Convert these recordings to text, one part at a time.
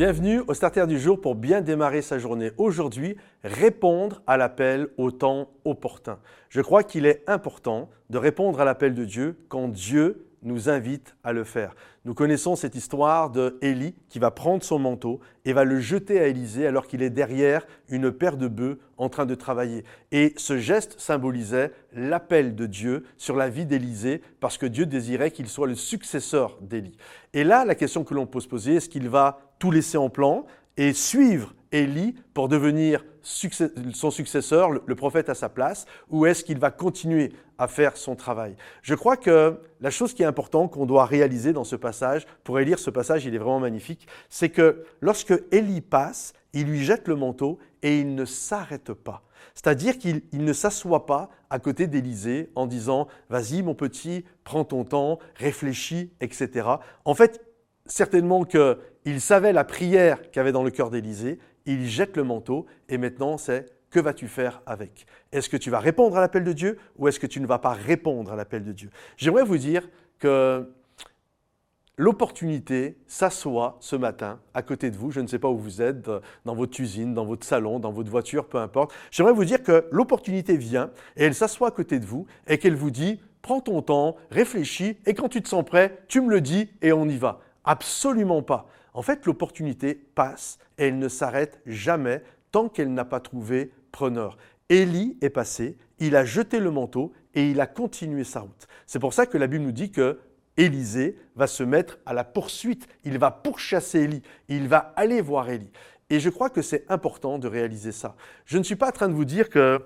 Bienvenue au Starter du jour pour bien démarrer sa journée. Aujourd'hui, répondre à l'appel au temps opportun. Je crois qu'il est important de répondre à l'appel de Dieu quand Dieu nous invite à le faire. Nous connaissons cette histoire de Élie qui va prendre son manteau et va le jeter à Élisée alors qu'il est derrière une paire de bœufs en train de travailler. Et ce geste symbolisait l'appel de Dieu sur la vie d'Élisée parce que Dieu désirait qu'il soit le successeur d'Élie. Et là, la question que l'on peut se poser, est-ce qu'il va tout laisser en plan et suivre Élie pour devenir son successeur, le prophète à sa place, ou est-ce qu'il va continuer à faire son travail? Je crois que la chose qui est importante qu'on doit réaliser dans ce passage, pour lire ce passage, il est vraiment magnifique, c'est que lorsque Élie passe, il lui jette le manteau et il ne s'arrête pas. C'est-à-dire qu'il ne s'assoit pas à côté d'Élisée en disant Vas-y, mon petit, prends ton temps, réfléchis, etc. En fait, certainement qu'il savait la prière qu'il avait dans le cœur d'Élisée, il jette le manteau et maintenant c'est que vas-tu faire avec? Est-ce que tu vas répondre à l'appel de Dieu ou est-ce que tu ne vas pas répondre à l'appel de Dieu? J'aimerais vous dire que l'opportunité s'assoit ce matin à côté de vous. Je ne sais pas où vous êtes, dans votre cuisine, dans votre salon, dans votre voiture, peu importe. J'aimerais vous dire que l'opportunité vient et elle s'assoit à côté de vous et qu'elle vous dit, prends ton temps, réfléchis et quand tu te sens prêt, tu me le dis et on y va. Absolument pas. En fait, l'opportunité passe et elle ne s'arrête jamais tant qu'elle n'a pas trouvé preneur. Élie est passé, il a jeté le manteau et il a continué sa route. C'est pour ça que la Bible nous dit que Élisée va se mettre à la poursuite, il va pourchasser Élie, il va aller voir Élie. Et je crois que c'est important de réaliser ça. Je ne suis pas en train de vous dire que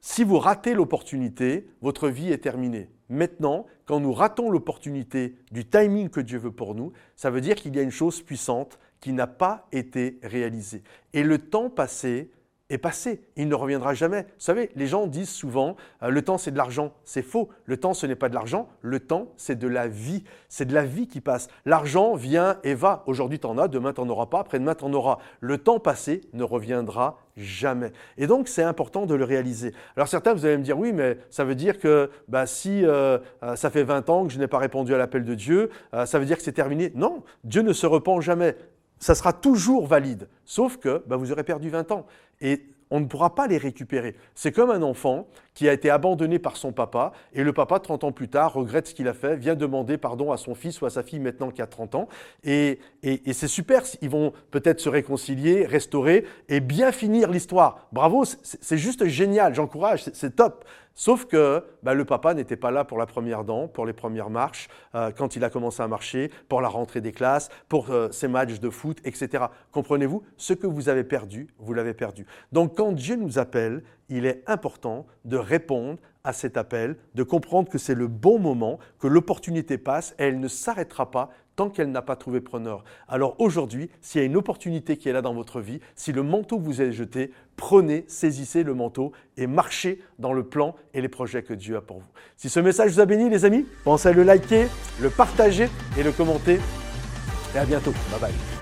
si vous ratez l'opportunité, votre vie est terminée. Maintenant, quand nous ratons l'opportunité du timing que Dieu veut pour nous, ça veut dire qu'il y a une chose puissante qui n'a pas été réalisée. Et le temps passé est passé, il ne reviendra jamais. Vous savez, les gens disent souvent, euh, le temps c'est de l'argent. C'est faux, le temps ce n'est pas de l'argent, le temps c'est de la vie. C'est de la vie qui passe. L'argent vient et va. Aujourd'hui tu en as, demain tu n'en auras pas, après-demain tu en auras. Le temps passé ne reviendra jamais. Et donc c'est important de le réaliser. Alors certains, vous allez me dire, oui, mais ça veut dire que bah, si euh, euh, ça fait 20 ans que je n'ai pas répondu à l'appel de Dieu, ça veut dire que c'est terminé. Non, Dieu ne se repent jamais ça sera toujours valide, sauf que bah, vous aurez perdu 20 ans. Et on ne pourra pas les récupérer. C'est comme un enfant qui a été abandonné par son papa et le papa, 30 ans plus tard, regrette ce qu'il a fait, vient demander pardon à son fils ou à sa fille maintenant qui a 30 ans. Et, et c'est super, ils vont peut-être se réconcilier, restaurer et bien finir l'histoire. Bravo, c'est juste génial, j'encourage, c'est top. Sauf que bah, le papa n'était pas là pour la première dent, pour les premières marches, euh, quand il a commencé à marcher, pour la rentrée des classes, pour euh, ses matchs de foot, etc. Comprenez-vous? Ce que vous avez perdu, vous l'avez perdu. Donc quand Dieu nous appelle, il est important de répondre à cet appel, de comprendre que c'est le bon moment, que l'opportunité passe et elle ne s'arrêtera pas qu'elle n'a pas trouvé preneur. Alors aujourd'hui, s'il y a une opportunité qui est là dans votre vie, si le manteau vous est jeté, prenez, saisissez le manteau et marchez dans le plan et les projets que Dieu a pour vous. Si ce message vous a béni, les amis, pensez à le liker, le partager et le commenter. Et à bientôt. Bye bye.